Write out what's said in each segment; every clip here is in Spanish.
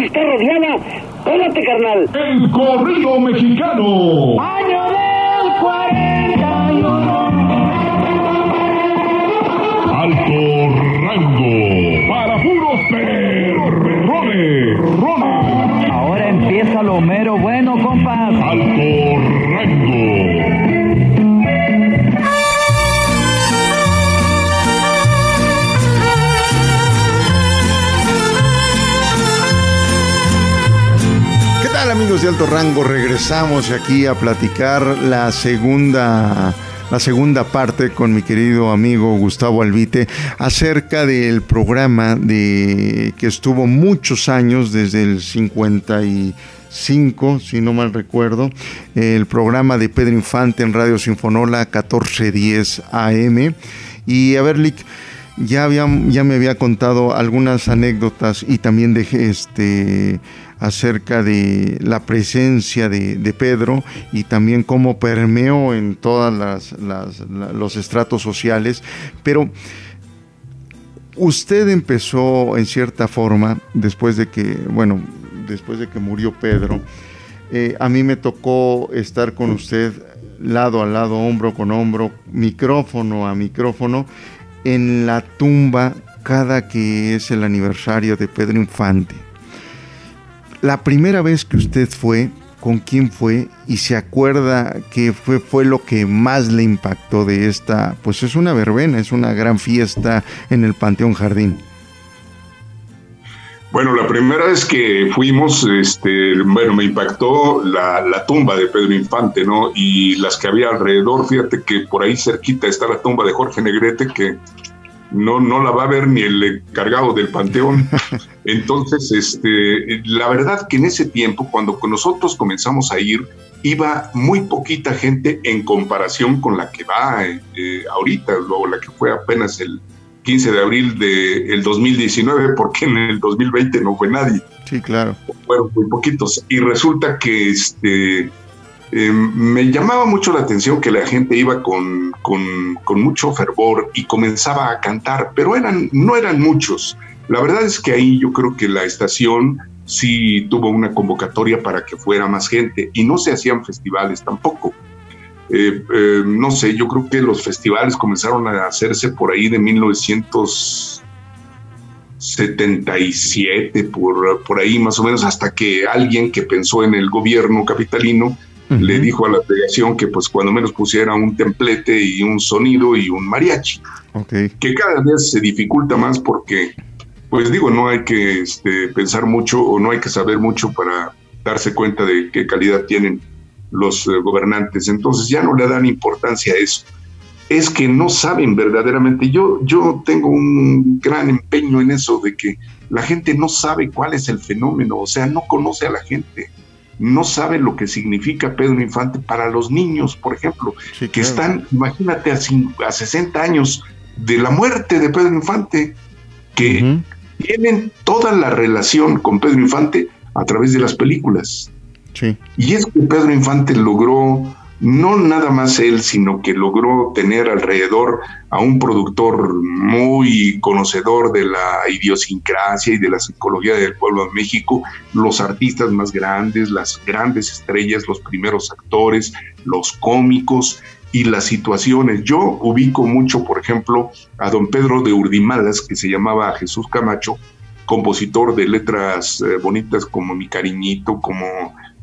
a estar rodeada. Pégate, carnal. El corrido mexicano. Año del 41. Alto rango. Para puros perrones. Rones. Ahora empieza lo mero bueno, compas. Alto rango. De alto rango? Regresamos aquí a platicar la segunda la segunda parte con mi querido amigo Gustavo Albite acerca del programa de que estuvo muchos años desde el 55, si no mal recuerdo, el programa de Pedro Infante en Radio Sinfonola 1410 AM y a ver Lick ya, había, ya me había contado algunas anécdotas y también dejé este acerca de la presencia de, Pedro y también cómo permeó en todos los estratos sociales, pero usted empezó en cierta forma, después de que, bueno, después de que murió Pedro, eh, a mí me tocó estar con usted lado a lado, hombro con hombro, micrófono a micrófono, en la tumba cada que es el aniversario de Pedro Infante. La primera vez que usted fue, ¿con quién fue? Y se acuerda que fue, fue lo que más le impactó de esta, pues es una verbena, es una gran fiesta en el Panteón Jardín. Bueno, la primera vez que fuimos, este, bueno, me impactó la, la tumba de Pedro Infante, ¿no? Y las que había alrededor, fíjate que por ahí cerquita está la tumba de Jorge Negrete, que no, no la va a ver ni el encargado del panteón. Entonces, este, la verdad que en ese tiempo, cuando nosotros comenzamos a ir, iba muy poquita gente en comparación con la que va eh, ahorita, o la que fue apenas el 15 de abril del 2019, porque en el 2020 no fue nadie Sí, claro. fueron muy poquitos. Y resulta que este eh, me llamaba mucho la atención que la gente iba con, con, con mucho fervor y comenzaba a cantar, pero eran, no eran muchos. La verdad es que ahí yo creo que la estación sí tuvo una convocatoria para que fuera más gente y no se hacían festivales tampoco. Eh, eh, no sé, yo creo que los festivales comenzaron a hacerse por ahí de 1977, por, por ahí más o menos, hasta que alguien que pensó en el gobierno capitalino le dijo a la delegación que pues cuando menos pusiera un templete y un sonido y un mariachi, Ok. que cada vez se dificulta más porque, pues digo, no hay que este, pensar mucho o no hay que saber mucho para darse cuenta de qué calidad tienen los eh, gobernantes. Entonces ya no le dan importancia a eso. Es que no saben verdaderamente. Yo, yo tengo un gran empeño en eso de que la gente no sabe cuál es el fenómeno, o sea, no conoce a la gente, no sabe lo que significa Pedro Infante para los niños, por ejemplo, Sí, que claro. están, imagínate, a, cin- a 60 años de la muerte de Pedro Infante, que tienen toda la relación con Pedro Infante a través de las películas. Sí. Y es que Pedro Infante logró, no nada más él, sino que logró tener alrededor a un productor muy conocedor de la idiosincrasia y de la psicología del pueblo de México, los artistas más grandes, las grandes estrellas, los primeros actores, los cómicos y las situaciones. Yo ubico mucho, por ejemplo, a don Pedro de Urdimalas, que se llamaba Jesús Camacho, compositor de letras eh, bonitas como Mi Cariñito, como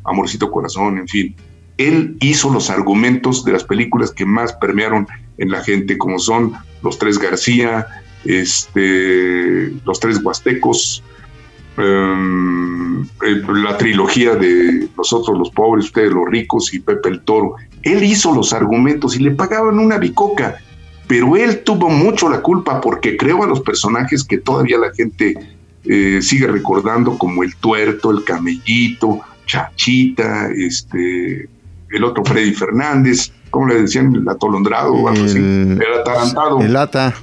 Amorcito Corazón, en fin. Él hizo los argumentos de las películas que más permearon en la gente, como son Los Tres García, este, Los Tres Huastecos, em, eh, la trilogía de Nosotros los pobres, ustedes los ricos y Pepe el Toro. Él hizo los argumentos y le pagaban una bicoca, pero él tuvo mucho la culpa porque creó a los personajes que todavía la gente eh, sigue recordando como el tuerto, el camellito, Chachita, este, el otro Freddy Fernández, ¿cómo le decían? El atolondrado o algo así. El- El atarantado. El ata.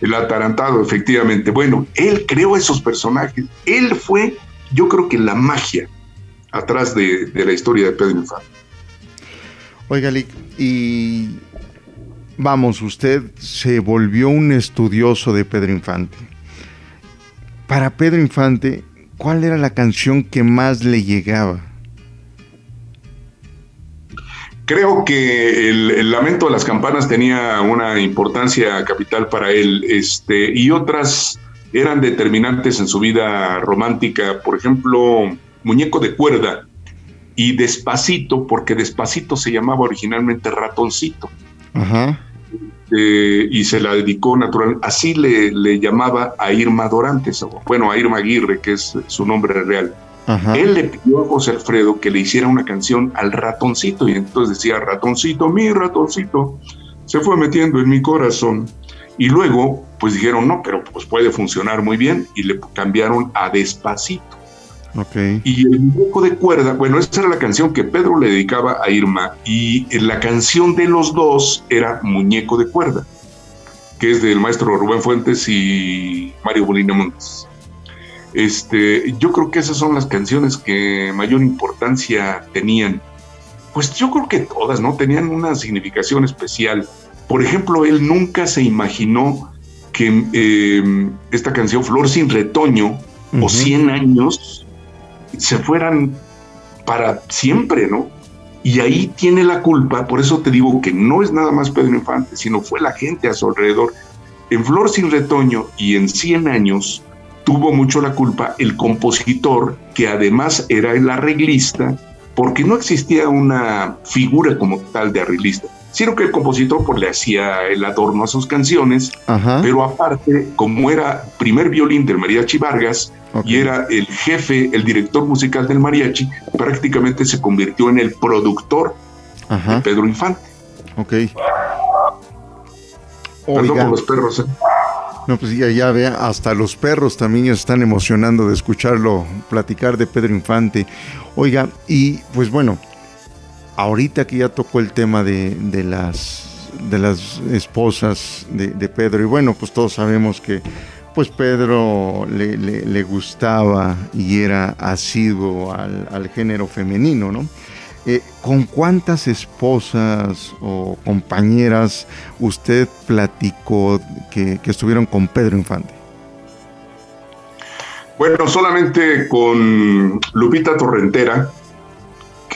El atarantado, efectivamente. Bueno, él creó esos personajes. Él fue, yo creo que la magia atrás de, de la historia de Pedro Infante. Oiga, Lick, y vamos, usted se volvió un estudioso de Pedro Infante. Para Pedro Infante, ¿cuál era la canción que más le llegaba? Creo que el, lamento de las campanas tenía una importancia capital para él, este, y otras eran determinantes en su vida romántica. Por ejemplo, Muñeco de Cuerda y Despacito, porque Despacito se llamaba originalmente Ratoncito. Ajá. Eh, y se la dedicó naturalmente, así le, le, llamaba a Irma Dorantes, bueno, a Irma Aguirre, que es su nombre real. Él le pidió a José Alfredo que le hiciera una canción al ratoncito y entonces decía, ratoncito, mi ratoncito, se fue metiendo en mi corazón. Y luego, pues dijeron, no, pero pues puede funcionar muy bien y le cambiaron a despacito. Okay. Y el muñeco de cuerda, bueno, esa era la canción que Pedro le dedicaba a Irma y la canción de los dos era Muñeco de cuerda, que es del maestro Rubén Fuentes y Mario Bolina Montes. Este, yo creo que esas son las canciones que mayor importancia tenían. Pues yo creo que todas, ¿no? Tenían una significación especial. Por ejemplo, él nunca se imaginó que eh, esta canción Flor sin retoño o 100 años se fueran para siempre, ¿no? Y ahí tiene la culpa, por eso te digo que no es nada más Pedro Infante, sino fue la gente a su alrededor. En Flor sin retoño y en 100 años, tuvo mucho la culpa el compositor, que además era el arreglista, porque no existía una figura como tal de arreglista, sino que el compositor pues, le hacía el adorno a sus canciones, pero aparte, como era primer violín del mariachi Vargas y era el jefe, el director musical del mariachi, prácticamente se convirtió en el productor de Pedro Infante. Ok. Los perros. ¿eh? No, pues ya, vea, hasta los perros también están emocionando de escucharlo platicar de Pedro Infante. Oiga, y pues bueno, ahorita que ya tocó el tema de, las, de las esposas de, Pedro, y bueno, pues todos sabemos que pues Pedro le, le, gustaba y era asiduo al, al género femenino, ¿no? Eh, ¿Con cuántas esposas o compañeras usted platicó que, estuvieron con Pedro Infante? Bueno, solamente con Lupita Torrentera,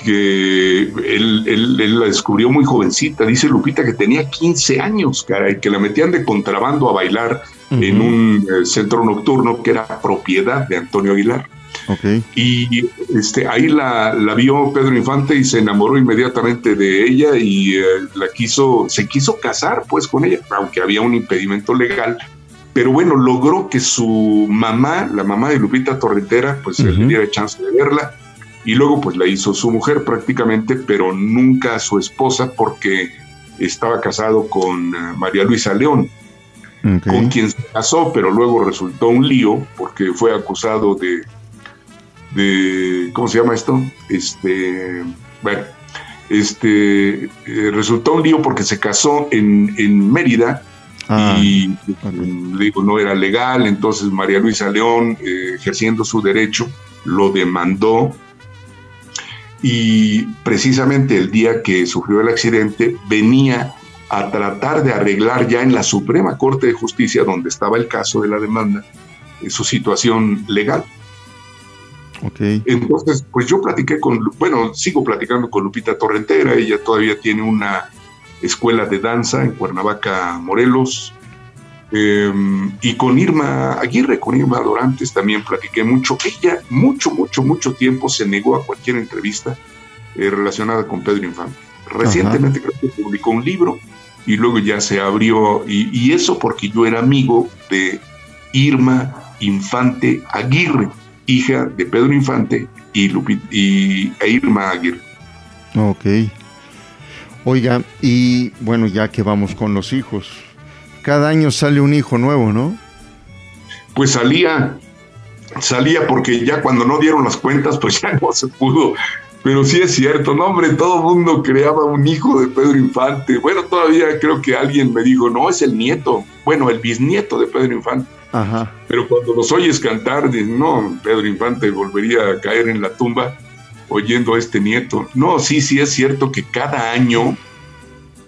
que él, la descubrió muy jovencita. Dice Lupita que tenía 15 años, caray, que la metían de contrabando a bailar en un eh, centro nocturno que era propiedad de Antonio Aguilar. Y este, ahí la, vio Pedro Infante y se enamoró inmediatamente de ella y eh, la quiso, se quiso casar pues con ella, aunque había un impedimento legal. Pero bueno, logró que su mamá, la mamá de Lupita Torrentera, pues le diera chance de verla. Y luego pues la hizo su mujer prácticamente, pero nunca su esposa porque estaba casado con eh, María Luisa León, con quien se casó, pero luego resultó un lío porque fue acusado de de, ¿cómo se llama esto? Este, bueno, este, eh, resultó un lío porque se casó en, en Mérida ah, y digo, no era legal, entonces María Luisa León, eh, ejerciendo su derecho, lo demandó y precisamente el día que sufrió el accidente venía a tratar de arreglar ya en la Suprema Corte de Justicia, donde estaba el caso de la demanda, eh, su situación legal. Entonces, pues yo platiqué con, bueno, sigo platicando con Lupita Torrentera, ella todavía tiene una escuela de danza en Cuernavaca, Morelos, em, y con Irma Aguirre, con Irma Dorantes también platiqué mucho. Ella mucho, mucho, mucho tiempo se negó a cualquier entrevista eh, relacionada con Pedro Infante. Recientemente creo que publicó un libro y luego ya se abrió, y, y eso porque yo era amigo de Irma Infante Aguirre hija de Pedro Infante y, Lupit y Irma Aguirre. Ok. Oiga, y bueno, ya que vamos con los hijos, cada año sale un hijo nuevo, ¿no? Pues salía, salía porque ya cuando no dieron las cuentas, pues ya no se pudo. Pero sí es cierto, no hombre, todo el mundo creaba un hijo de Pedro Infante. Bueno, todavía creo que alguien me dijo, no, es el nieto, bueno, el bisnieto de Pedro Infante. Pero cuando los oyes cantar, no, Pedro Infante volvería a caer en la tumba oyendo a este nieto. No, sí, sí es cierto que cada año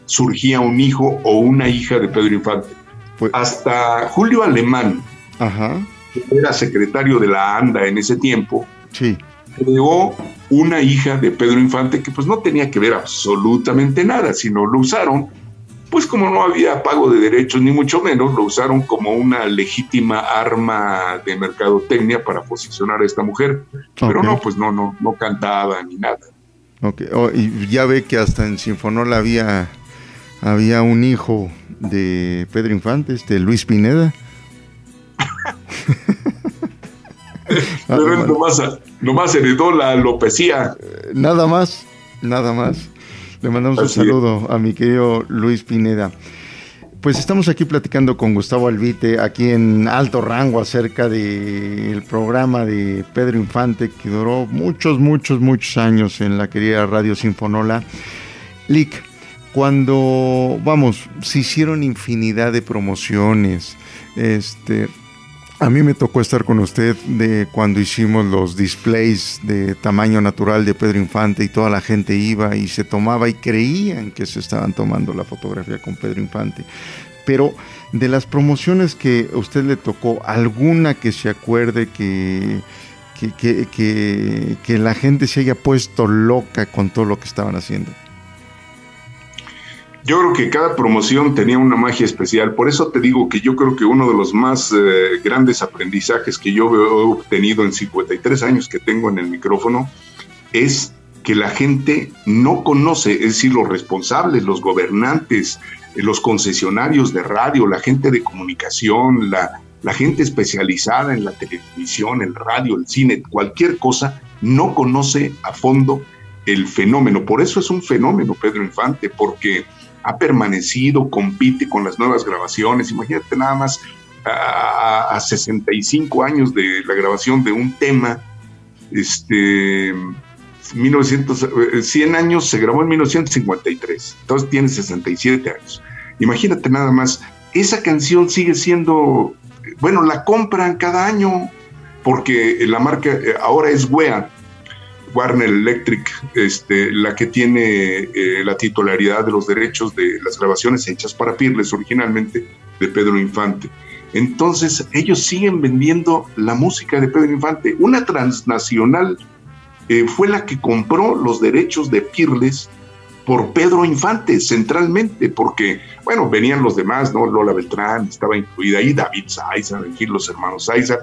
surgía un hijo o una hija de Pedro Infante. Pues Hasta Julio Alemán, que era secretario de la ANDA en ese tiempo, Sí. creó una hija de Pedro Infante que pues no tenía que ver absolutamente nada, sino lo usaron, pues como no había pago de derechos ni mucho menos, lo usaron como una legítima arma de mercadotecnia para posicionar a esta mujer. Pero no, pues no, no, no cantaba ni nada. Ok, oh, y ya ve que hasta en Sinfonola había, había un hijo de Pedro Infante, este Luis Pineda. Pero él nomás, nomás heredó la alopecia. Nada más, nada más. Le mandamos un es. saludo a mi querido Luis Pineda. Pues estamos aquí platicando con Gustavo Albite, aquí en alto rango, acerca del programa de Pedro Infante, que duró muchos, muchos, muchos años en la querida Radio Sinfonola. Lick, cuando, vamos, se hicieron infinidad de promociones, este, a mí me tocó estar con usted de cuando hicimos los displays de tamaño natural de Pedro Infante y toda la gente iba y se tomaba y creían que se estaban tomando la fotografía con Pedro Infante. Pero de las promociones que a usted le tocó, alguna que se acuerde que, que, que- que- que la gente se haya puesto loca con todo lo que estaban haciendo. Yo creo que cada promoción tenía una magia especial, por eso te digo que yo creo que uno de los más eh, grandes aprendizajes que yo he obtenido en 53 años que tengo en el micrófono es que la gente no conoce, es decir, los responsables, los gobernantes, eh, los concesionarios de radio, la gente de comunicación, la, la gente especializada en la televisión, el radio, el cine, cualquier cosa, no conoce a fondo el fenómeno. Por eso es un fenómeno, Pedro Infante, porque ha permanecido, compite con las nuevas grabaciones. Imagínate nada más a, a 65 años de la grabación de un tema, este, 1900, eh, 100 años se grabó en 1953, entonces tiene 67 años. Imagínate nada más, esa canción sigue siendo, bueno, la compran cada año porque la marca eh, ahora es WEA, Warner Electric, este, la que tiene eh, la titularidad de los derechos de las grabaciones hechas para Pirles originalmente de Pedro Infante. Entonces ellos siguen vendiendo la música de Pedro Infante. Una transnacional eh, fue la que compró los derechos de Pirles por Pedro Infante centralmente, porque, bueno, venían los demás, ¿no? Lola Beltrán estaba incluida ahí, David Saiza, los hermanos Saiza,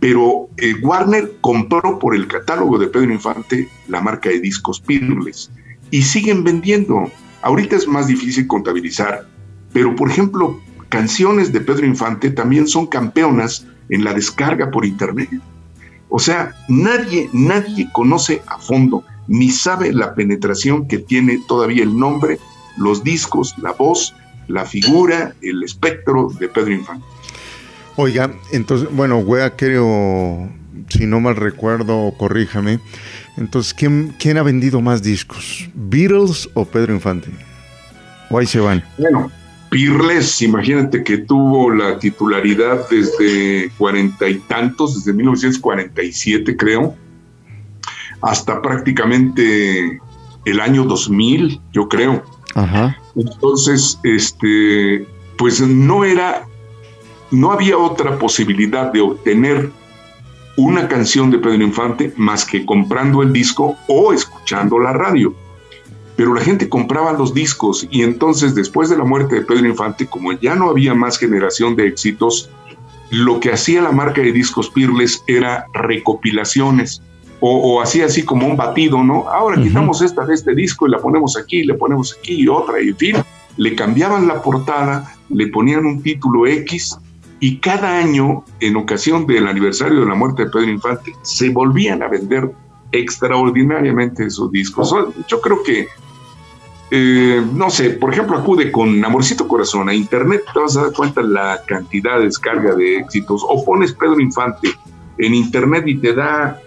pero eh, Warner compró por el catálogo de Pedro Infante la marca de discos Pirles y siguen vendiendo. Ahorita es más difícil contabilizar, pero por ejemplo, canciones de Pedro Infante también son campeonas en la descarga por internet. O sea, nadie, nadie conoce a fondo ni sabe la penetración que tiene todavía el nombre, los discos, la voz, la figura, el espectro de Pedro Infante. Oiga, entonces, bueno, Wea creo, si no mal recuerdo, corríjame. Entonces, ¿quién, ¿quién ha vendido más discos? ¿Beatles o Pedro Infante? O ahí se van. Bueno, Pirles, imagínate que tuvo la titularidad desde cuarenta y tantos, desde 1947 creo, hasta prácticamente el año 2000, yo creo. Ajá. Entonces, este, pues no era, no había otra posibilidad de obtener una canción de Pedro Infante más que comprando el disco o escuchando la radio. Pero la gente compraba los discos y entonces después de la muerte de Pedro Infante, como ya no había más generación de éxitos, lo que hacía la marca de discos Pirles era recopilaciones o, o hacía así como un batido, ¿no? Ahora quitamos esta de este disco y la ponemos aquí, le ponemos aquí y otra, y en fin, le cambiaban la portada, le ponían un título X y cada año, en ocasión del aniversario de la muerte de Pedro Infante, se volvían a vender extraordinariamente esos discos. Yo creo que, eh, no sé, por ejemplo, acude con Amorcito Corazón a internet, te vas a dar cuenta la cantidad de descarga de éxitos, o pones Pedro Infante en internet y te da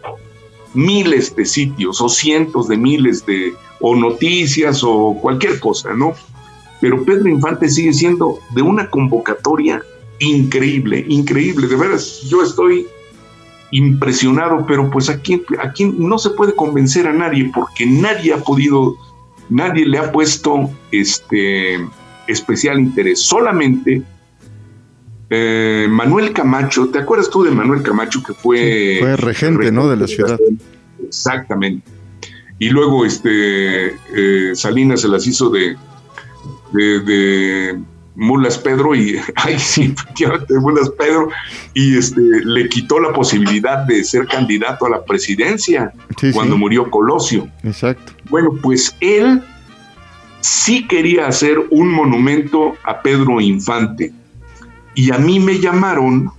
miles de sitios o cientos de miles de o noticias o cualquier cosa, ¿no? Pero Pedro Infante sigue siendo de una convocatoria increíble, increíble, de veras, yo estoy impresionado, pero pues aquí, aquí no se puede convencer a nadie porque nadie ha podido, nadie le ha puesto este especial interés, solamente eh, Manuel Camacho, ¿te acuerdas tú de Manuel Camacho que fue... fue regente, ¿no? De la ciudad. Exactamente. Y luego este eh, Salinas se las hizo de, de, de Mulas Pedro y, ay sí, efectivamente, Mulas Pedro, y este, le quitó la posibilidad de ser candidato a la presidencia Sí, cuando sí. murió Colosio. Exacto. Bueno, pues él sí quería hacer un monumento a Pedro Infante. Y a mí me llamaron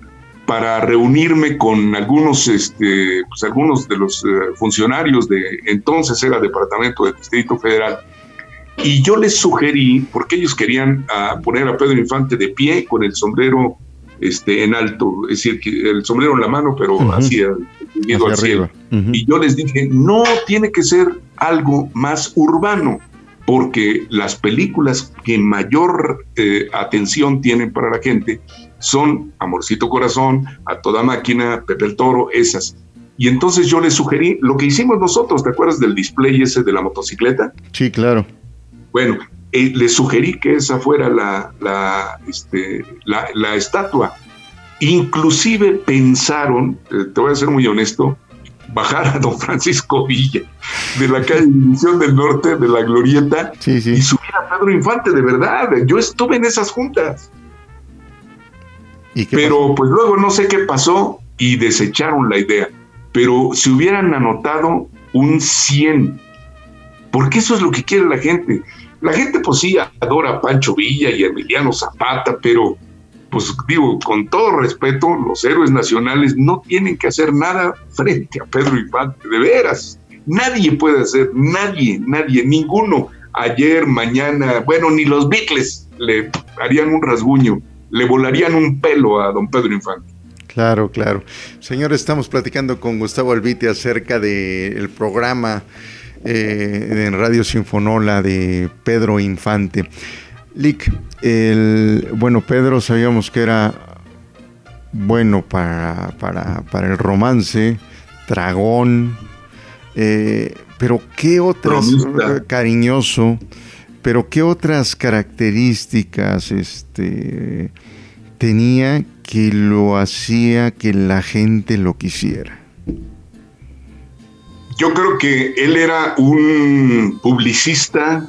para reunirme con algunos, este, pues algunos de los eh, funcionarios de entonces era Departamento del Distrito Federal. Y yo les sugerí, porque ellos querían ah, poner a Pedro Infante de pie con el sombrero este, en alto, es decir, el sombrero en la mano, pero hacia, unido Hacia al cielo. arriba. Ujú. Y yo les dije, no tiene que ser algo más urbano, porque las películas que mayor eh, atención tienen para la gente son Amorcito Corazón, A Toda Máquina, Pepe el Toro, esas. Y entonces yo les sugerí lo que hicimos nosotros, ¿te acuerdas del display ese de la motocicleta? Sí, claro. Bueno, eh, les sugerí que esa fuera la, la, este, la, la estatua. Inclusive pensaron, eh, te voy a ser muy honesto, bajar a don Francisco Villa de la calle División del Norte, de la Glorieta, Sí, y subir a Pedro Infante, de verdad. Yo estuve en esas juntas, ¿Y qué pero pues luego no sé qué pasó y desecharon la idea. Pero si hubieran anotado un 100, porque eso es lo que quiere la gente. La gente pues sí adora a Pancho Villa y a Emiliano Zapata, pero pues digo, con todo respeto, los héroes nacionales no tienen que hacer nada frente a Pedro Infante, de veras. Nadie puede hacer, nadie, nadie, ninguno. Ayer, mañana, bueno, ni los Beatles le harían un rasguño, le volarían un pelo a don Pedro Infante. Claro, claro. Señores, estamos platicando con Gustavo Albite acerca del programa eh, en Radio Sinfonola de Pedro Infante. Lick, el, bueno, Pedro sabíamos que era bueno para, para, para el romance, dragón, eh, pero ¿qué otras, Bromista. cariñoso, pero qué otras características este, tenía que lo hacía que la gente lo quisiera? Yo creo que él era un publicista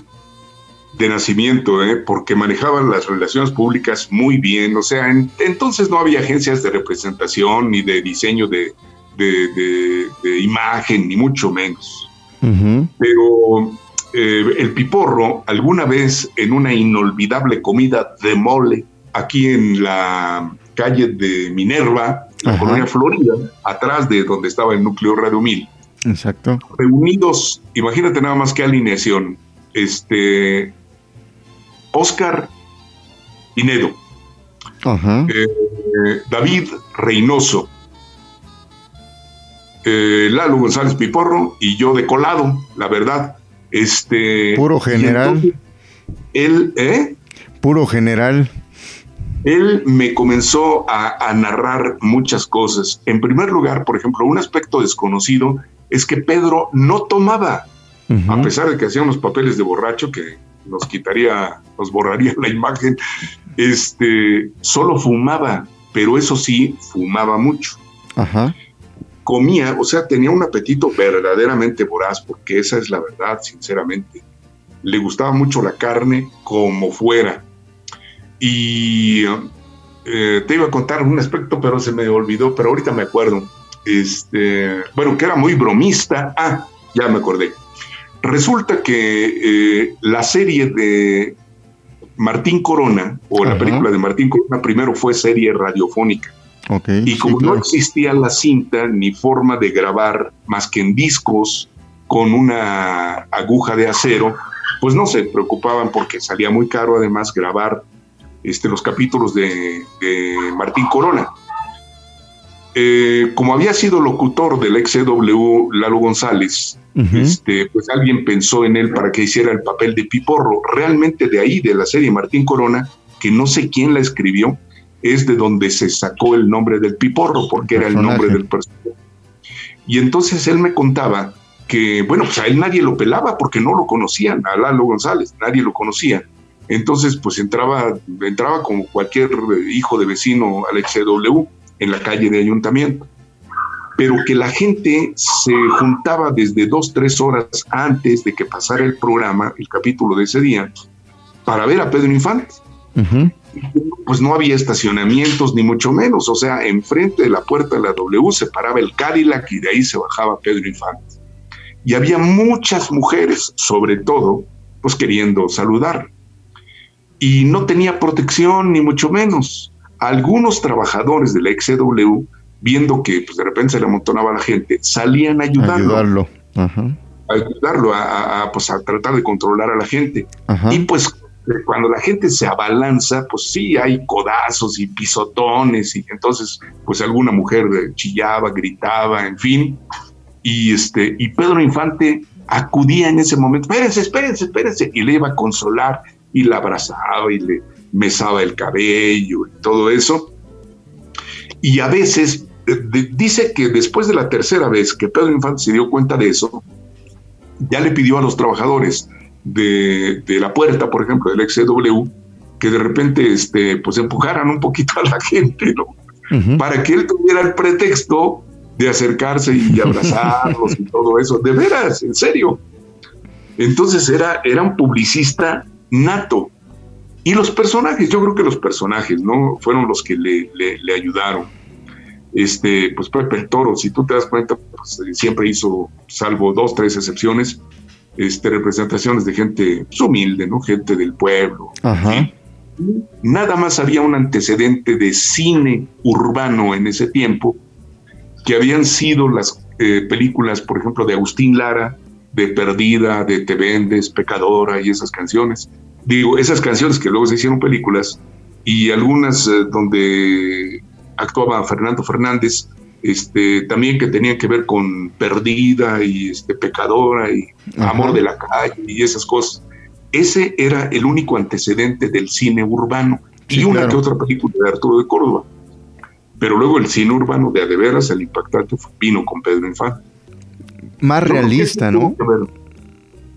de nacimiento, ¿eh? porque manejaba las relaciones públicas muy bien. O sea, en- entonces no había agencias de representación ni de diseño de, de- de- de imagen, ni mucho menos. Pero eh, el piporro, alguna vez en una inolvidable comida de mole, aquí en la calle de Minerva, en la Ajá. colonia Florida, atrás de donde estaba el núcleo Radio 1000, Exacto. reunidos, imagínate nada más qué alineación, este, Oscar Pinedo, Ajá. eh, David Reynoso, eh, Lalo González Piporro y yo de colado, la verdad. Este, Puro general. Él, ¿eh? Puro general. él me comenzó a, a narrar muchas cosas. En primer lugar, por ejemplo, un aspecto desconocido es que Pedro no tomaba. A pesar de que hacían los papeles de borracho que nos quitaría, nos borraría la imagen, este, solo fumaba, pero eso sí, fumaba mucho. Ajá. Comía, o sea, tenía un apetito verdaderamente voraz, porque esa es la verdad, sinceramente. Le gustaba mucho la carne como fuera. Y eh, te iba a contar un aspecto, pero se me olvidó, pero ahorita me acuerdo. Este, bueno, que era muy bromista. Ah, ya me acordé. Resulta que eh, la serie de Martín Corona, o la película de Martín Corona, primero fue serie radiofónica. Ok. Y sí, como no existía la cinta ni forma de grabar más que en discos con una aguja de acero, pues no se preocupaban porque salía muy caro además grabar este, los capítulos de, de Martín Corona. Eh, como había sido locutor del XCW Lalo González, este, pues alguien pensó en él para que hiciera el papel de Piporro. Realmente de ahí, de la serie Martín Corona, que no sé quién la escribió, es de donde se sacó el nombre del Piporro, porque era el nombre del personaje. Y entonces él me contaba que, bueno, pues a él nadie lo pelaba porque no lo conocían, a Lalo González, nadie lo conocía. Entonces, pues entraba, entraba como cualquier hijo de vecino al XW en la calle de ayuntamiento. Pero que la gente se juntaba desde dos, tres horas antes de que pasara el programa, el capítulo de ese día, para ver a Pedro Infante. Pues no había estacionamientos, ni mucho menos. O sea, enfrente de la puerta de la W se paraba el Cadillac y de ahí se bajaba Pedro Infante. Y había muchas mujeres, sobre todo, pues queriendo saludar. Y no tenía protección, ni mucho menos. Algunos trabajadores de la XW, viendo que pues, de repente se le amontonaba la gente, salían a ayudarlo. Ayudarlo. A ayudarlo a, pues, a tratar de controlar a la gente. Y pues cuando la gente se abalanza, pues sí, hay codazos y pisotones, y entonces, pues alguna mujer chillaba, gritaba, en fin. Y, este, y Pedro Infante acudía en ese momento, espérense, espérense, espérense, y le iba a consolar, y la abrazaba, y le mesaba el cabello, y todo eso. Y a veces, dice que después de la tercera vez que Pedro Infante se dio cuenta de eso, ya le pidió a los trabajadores, de, la puerta, por ejemplo, del XW, que de repente este, pues empujaran un poquito a la gente, ¿no? Para que él tuviera el pretexto de acercarse y abrazarlos y todo eso. De veras, en serio. Entonces era, era un publicista nato. Y los personajes, yo creo que los personajes, ¿no? Fueron los que le, le, ayudaron. Este, pues Pepe el Toro, si tú te das cuenta, pues, siempre hizo, salvo dos, tres excepciones, este, representaciones de gente humilde, ¿no? Gente del pueblo. Nada más había un antecedente de cine urbano en ese tiempo, que habían sido las eh, películas, por ejemplo, de Agustín Lara, de Perdida, de Te Vendes, Pecadora y esas canciones. Digo, esas canciones que luego se hicieron películas y algunas eh, donde actuaba Fernando Fernández, este, también que tenían que ver con perdida y este, pecadora y amor de la calle y esas cosas. Ese era el único antecedente del cine urbano y una que otra película de Arturo de Córdoba. Pero luego el cine urbano de Adeveras, el impactante, vino con Pedro Infante. Más realista, ¿no?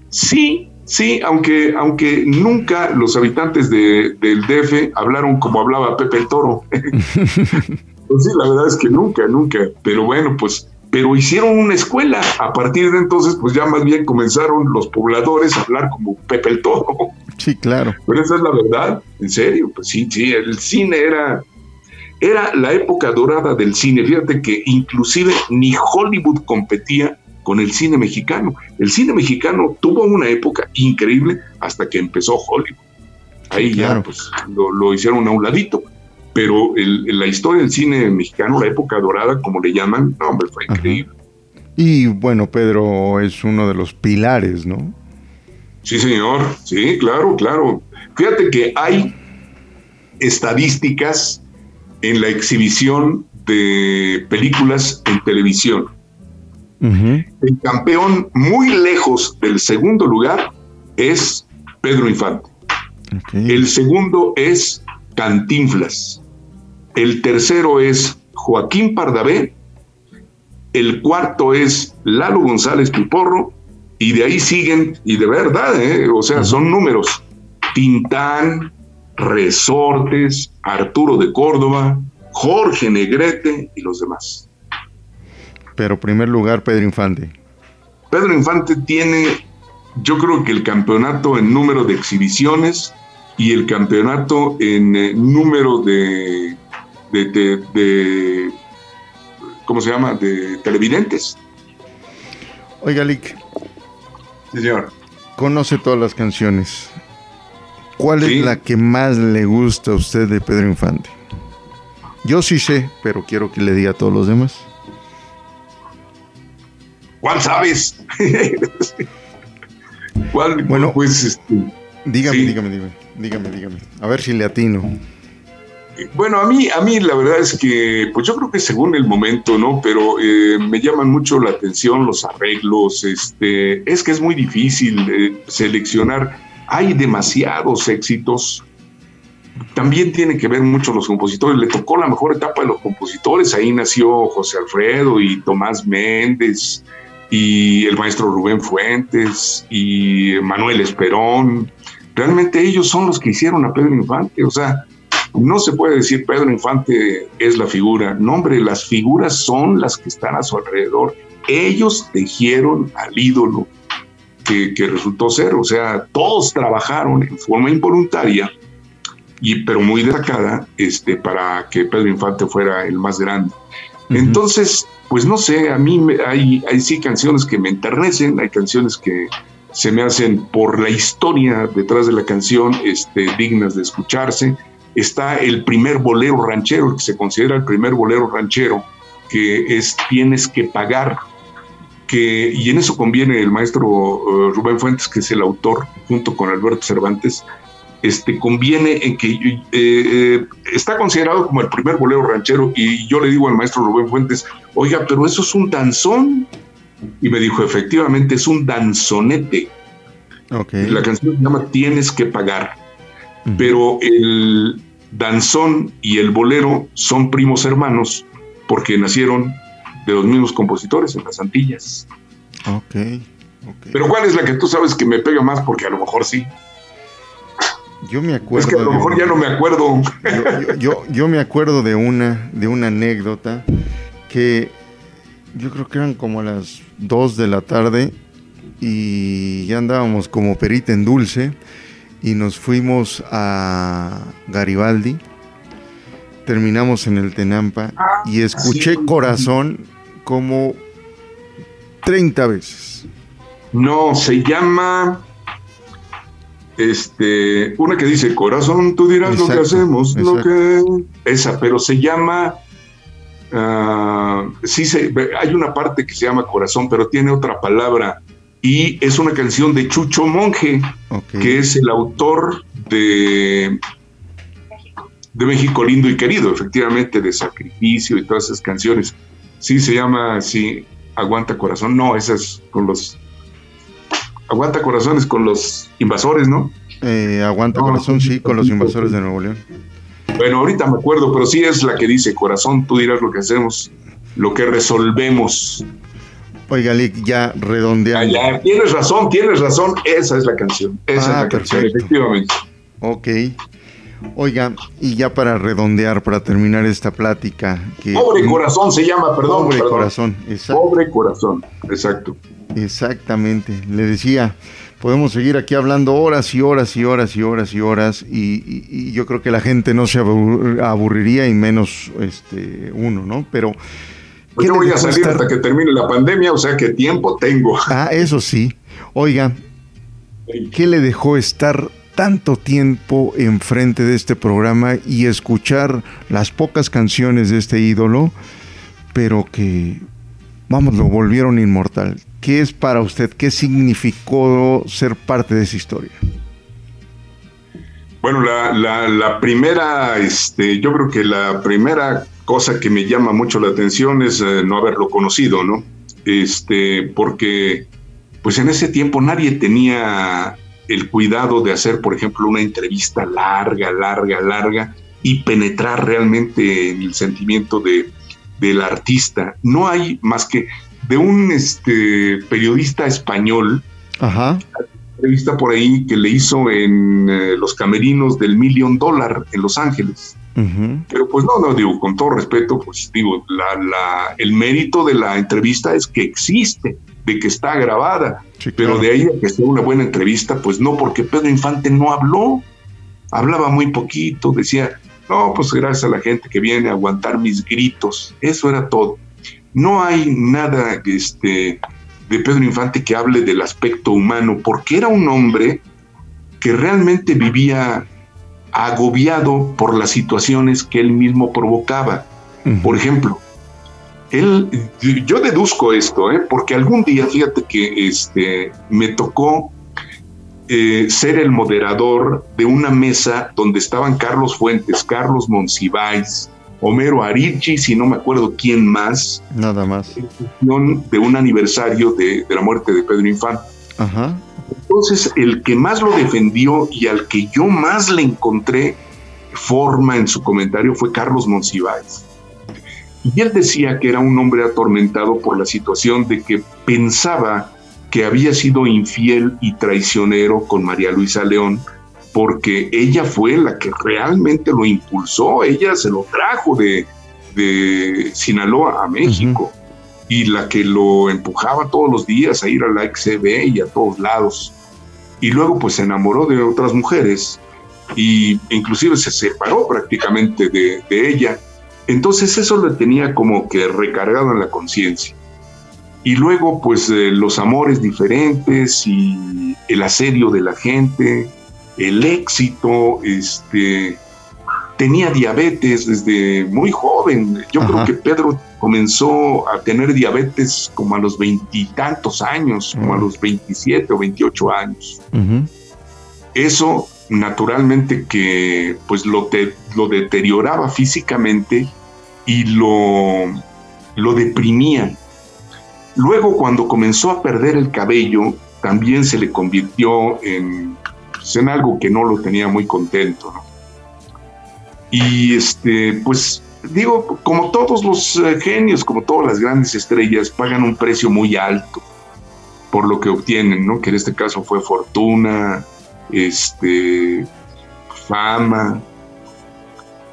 Sí, sí, aunque, aunque nunca los habitantes de, del DF hablaron como hablaba Pepe el Toro. Pues sí, la verdad es que nunca, nunca. Pero bueno, pues, pero hicieron una escuela. A partir de entonces, pues ya más bien comenzaron los pobladores a hablar como Pepe el Toro. Sí, claro. Pero esa es la verdad, en serio, pues sí, sí, el cine era, era la época dorada del cine. Fíjate que inclusive ni Hollywood competía con el cine mexicano. El cine mexicano tuvo una época increíble hasta que empezó Hollywood. Ahí ya pues lo, lo, hicieron a un ladito pero la historia del cine mexicano, la época dorada, como le llaman, no, hombre, fue increíble. Y bueno, Pedro es uno de los pilares, ¿no? Sí, señor, sí, claro, claro. Fíjate que hay estadísticas en la exhibición de películas en televisión. El campeón muy lejos del segundo lugar es Pedro Infante. El segundo es Cantinflas. El tercero es Joaquín Pardavé. El cuarto es Lalo González Piporro. Y de ahí siguen, y de verdad, ¿eh? o sea, son números. Tintán, Resortes, Arturo de Córdoba, Jorge Negrete y los demás. Pero primer lugar, Pedro Infante. Pedro Infante tiene, yo creo que el campeonato en número de exhibiciones y el campeonato en eh, número de de, ¿cómo se llama? De televidentes. Oiga, Lick. Sí, señor. Conoce todas las canciones. ¿Cuál es la que más le gusta a usted de Pedro Infante? Yo sí sé, pero quiero que le diga a todos los demás. ¿Cuál sabes? ¿Cuál? Bueno, pues este, dígame, dígame, dígame, dígame, dígame. A ver si le atino. Bueno, a mí, a mí la verdad es que, pues yo creo que según el momento, ¿no? Pero eh, me llaman mucho la atención los arreglos, este, es que es muy difícil eh, seleccionar, hay demasiados éxitos. También tiene que ver mucho los compositores, le tocó la mejor etapa de los compositores, ahí nació José Alfredo y Tomás Méndez y el maestro Rubén Fuentes y Manuel Esperón, realmente ellos son los que hicieron a Pedro Infante, o sea, no se puede decir Pedro Infante es la figura, no hombre, las figuras son las que están a su alrededor, ellos tejieron al ídolo que, que resultó ser, o sea, todos trabajaron en forma involuntaria, y, pero muy destacada, este, para que Pedro Infante fuera el más grande. Entonces, pues no sé, a mí hay, hay sí canciones que me enternecen, hay canciones que se me hacen por la historia detrás de la canción este, dignas de escucharse. Está el primer bolero ranchero, que se considera el primer bolero ranchero, que es Tienes que pagar, que, y en eso conviene el maestro uh, Rubén Fuentes, que es el autor, junto con Alberto Cervantes, este, conviene en que eh, eh, está considerado como el primer bolero ranchero y yo le digo al maestro Rubén Fuentes, oiga, pero eso es un danzón. Y me dijo, efectivamente, es un danzonete. La canción se llama Tienes que pagar. Pero el danzón y el bolero son primos hermanos porque nacieron de los mismos compositores en las Antillas. Ok. Pero ¿cuál es la que tú sabes que me pega más? Porque a lo mejor sí. Yo me acuerdo. Es que a lo mejor ya no me acuerdo. Yo, yo, me acuerdo de una, de una anécdota que yo creo que eran como las 2 de la tarde y ya andábamos como perita en dulce y nos fuimos a Garibaldi. Terminamos en el Tenampa y escuché Corazón como 30 veces. No, se llama este, una que dice, corazón, tú dirás lo que hacemos, lo que... Esa, pero se llama... Uh, sí, se, hay una parte que se llama corazón, pero tiene otra palabra. Y es una canción de Chucho Monje, que es el autor de, de México Lindo y Querido, efectivamente, de Sacrificio y todas esas canciones. Sí, se llama, sí, Aguanta Corazón. No, esas con los Aguanta Corazones con los invasores, ¿no? Eh, aguanta Corazón, sí, con los invasores de Nuevo León. Bueno, ahorita me acuerdo, pero sí es la que dice Corazón, tú dirás lo que hacemos, lo que resolvemos. Oiga, Lick, ya redondeando. Ah, tienes razón, tienes razón, esa es la canción, esa es la ah, canción, efectivamente. Ok. Oiga, y ya para redondear, para terminar esta plática. Que, Pobre corazón se llama, perdón. Pobre corazón, exacto. Pobre corazón, exacto. Exactamente, le decía, podemos seguir aquí hablando horas y horas y horas y horas y horas y, yo creo que la gente no se aburriría y menos este uno, ¿no? Pero... Pues yo voy a salir hasta que termine la pandemia, o sea que tiempo tengo. Ah, eso sí. Oiga, ¿qué le dejó estar tanto tiempo enfrente de este programa y escuchar las pocas canciones de este ídolo, pero que, vamos, lo volvieron inmortal? ¿Qué es para usted? ¿Qué significó ser parte de esa historia? Bueno, la, primera, este, yo creo que la primera cosa que me llama mucho la atención es eh, no haberlo conocido, ¿no? Este, porque pues en ese tiempo nadie tenía el cuidado de hacer, por ejemplo, una entrevista larga, larga, larga y penetrar realmente en el sentimiento de, del artista. No hay más que de un este, periodista español, Ajá. entrevista por ahí que le hizo en eh, los camerinos del Million Dollar en Los Ángeles. Pero pues no, no, digo, con todo respeto, pues digo, la, la, el mérito de la entrevista es que existe, de que está grabada, pero de ahí a que sea una buena entrevista, pues no, porque Pedro Infante no habló, hablaba muy poquito, decía, no, pues gracias a la gente que viene a aguantar mis gritos, eso era todo. No hay nada este, de Pedro Infante que hable del aspecto humano, porque era un hombre que realmente vivía agobiado por las situaciones que él mismo provocaba. Por ejemplo, él, yo deduzco esto, ¿eh? porque algún día, fíjate que este, me tocó eh, ser el moderador de una mesa donde estaban Carlos Fuentes, Carlos Monsiváis, Homero Arichi, si no me acuerdo quién más. Nada más. De un aniversario de, la muerte de Pedro Infante. Entonces, el que más lo defendió y al que yo más le encontré forma en su comentario fue Carlos Monsiváis. Y él decía que era un hombre atormentado por la situación de que pensaba que había sido infiel y traicionero con María Luisa León porque ella fue la que realmente lo impulsó, ella se lo trajo de, de Sinaloa a México y la que lo empujaba todos los días a ir a la XCB y a todos lados. Y luego pues se enamoró de otras mujeres y inclusive se separó prácticamente de, de ella. Entonces eso le tenía como que recargado en la conciencia. Y luego pues eh, los amores diferentes y el asedio de la gente, el éxito, este, tenía diabetes desde muy joven. Yo creo que Pedro comenzó a tener diabetes como a los veintitantos años, como a los 27 o 28 años. Eso naturalmente que pues lo, lo deterioraba físicamente y lo, lo deprimía. Luego cuando comenzó a perder el cabello, también se le convirtió en, pues, en algo que no lo tenía muy contento. Y este, pues digo, como todos los eh, genios, como todas las grandes estrellas, pagan un precio muy alto por lo que obtienen, ¿no? Que en este caso fue fortuna, este, fama,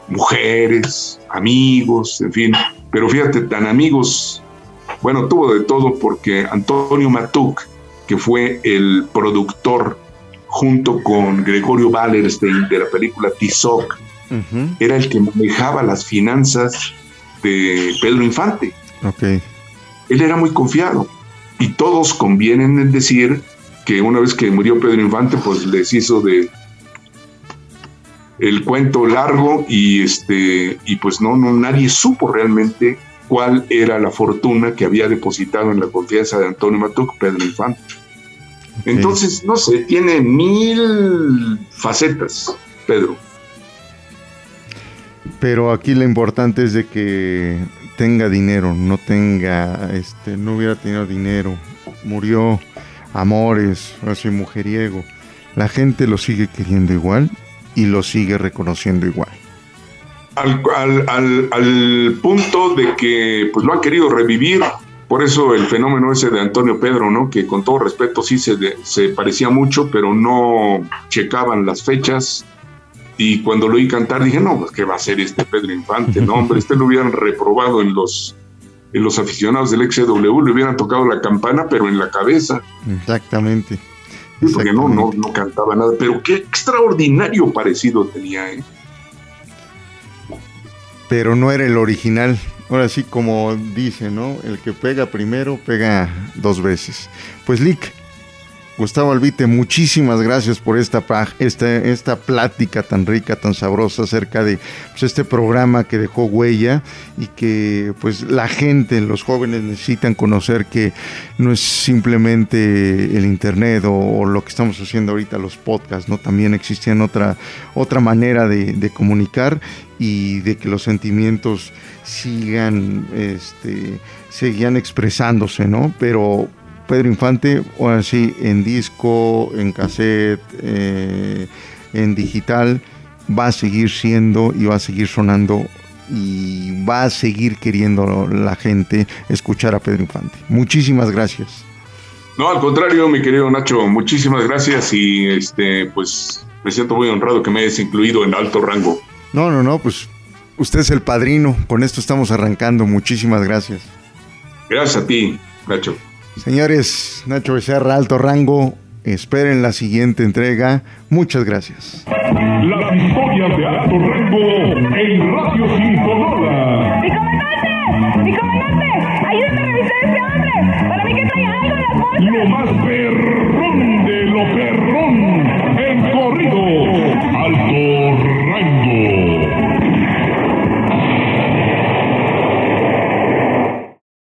mujeres, amigos, en fin. Pero fíjate, tan amigos, bueno, tuvo de todo porque Antonio Matuk, que fue el productor junto con Gregorio Wallerstein de la película Tizoc, era el que manejaba las finanzas de Pedro Infante. Okay. Él era muy confiado y todos convienen en decir que una vez que murió Pedro Infante, pues les hizo de el cuento largo y este y pues no, no nadie supo realmente cuál era la fortuna que había depositado en la confianza de Antonio Matuc Pedro Infante. Entonces, no sé, tiene mil facetas, Pedro. Pero aquí lo importante es de que tenga dinero, no tenga, este, no hubiera tenido dinero, murió amores, así mujeriego. La gente lo sigue queriendo igual y lo sigue reconociendo igual. Al, punto de que pues lo han querido revivir. Por eso el fenómeno ese de Antonio Pedro, ¿no? Que con todo respeto sí se, se parecía mucho, pero no checaban las fechas. Y cuando lo oí cantar dije, no, pues qué va a ser este Pedro Infante, no, hombre, este lo hubieran reprobado en los en los aficionados del XW le hubieran tocado la campana, pero en la cabeza. Exactamente. Porque no, no, no cantaba nada, pero qué extraordinario parecido tenía, ¿eh? Pero no era el original. Ahora sí, como dice, ¿no? El que pega primero, pega dos veces. Pues Lick, Gustavo Albite, muchísimas gracias por esta, esta, esta plática tan rica, tan sabrosa acerca de pues, este programa que dejó huella y que pues la gente, los jóvenes necesitan conocer que no es simplemente el internet o, lo que estamos haciendo ahorita, los podcasts, ¿no? También existían otra, otra manera de, de comunicar y de que los sentimientos sigan, este, seguían expresándose, ¿no? Pero Pedro Infante, o así en disco, en cassette, eh, en digital, va a seguir siendo y va a seguir sonando y va a seguir queriendo la gente escuchar a Pedro Infante. Muchísimas gracias. No, al contrario, mi querido Nacho, muchísimas gracias y este, pues me siento muy honrado que me hayas incluido en alto rango. No, no, no, pues usted es el padrino, con esto estamos arrancando, muchísimas gracias. Gracias a ti, Nacho. Señores, Nacho Becerra, alto rango, esperen la siguiente entrega. Muchas gracias. Las historias de alto rango en Radio Sin ¡Mi comandante! ¡Mi comandante! ¡Ayúdame a revisar a este hombre! ¡Para mí que trae algo en las bolsas! Lo más perro